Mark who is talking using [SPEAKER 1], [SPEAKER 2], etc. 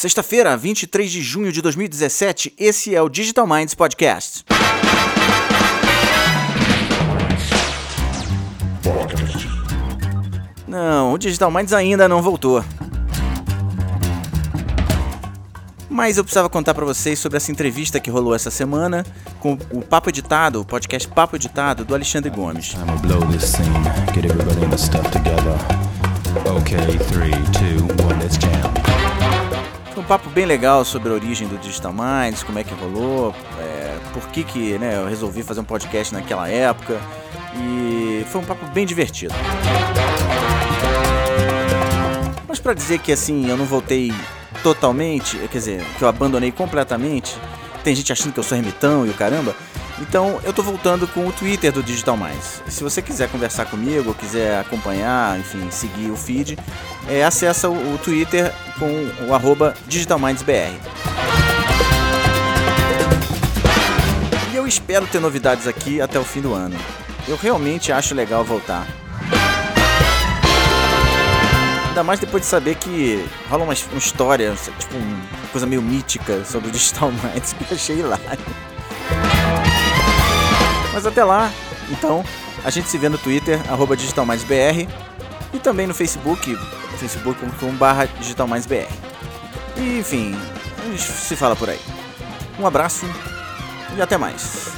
[SPEAKER 1] Sexta-feira, 23 de junho de 2017, esse é o Digital Minds Podcast. Não, o Digital Minds ainda não voltou. Mas eu precisava contar para vocês sobre essa entrevista que rolou essa semana com o Papo Editado, o podcast Papo Editado do Alexandre Gomes.
[SPEAKER 2] Okay, three, two,
[SPEAKER 1] papo bem legal sobre a origem do Digital Minds, como é que rolou, é, por que, que né, eu resolvi fazer um podcast naquela época. E foi um papo bem divertido. Mas para dizer que assim, eu não voltei totalmente, quer dizer, que eu abandonei completamente, tem gente achando que eu sou ermitão e o caramba. Então eu tô voltando com o Twitter do Digital Mais. Se você quiser conversar comigo, quiser acompanhar, enfim, seguir o feed, é, acessa o, Twitter com o arroba DigitalMindsBR. E eu espero ter novidades aqui até o fim do ano. Eu realmente acho legal voltar. Ainda mais depois de saber que rola uma, uma história, tipo uma coisa meio mítica sobre o Digital Minds que eu achei hilário. Mas até lá, então, a gente se vê no Twitter, arroba DigitalMindsBR e também no Facebook, facebook.com.br DigitalMindsBR. Enfim, a gente se fala por aí. Um abraço e até mais.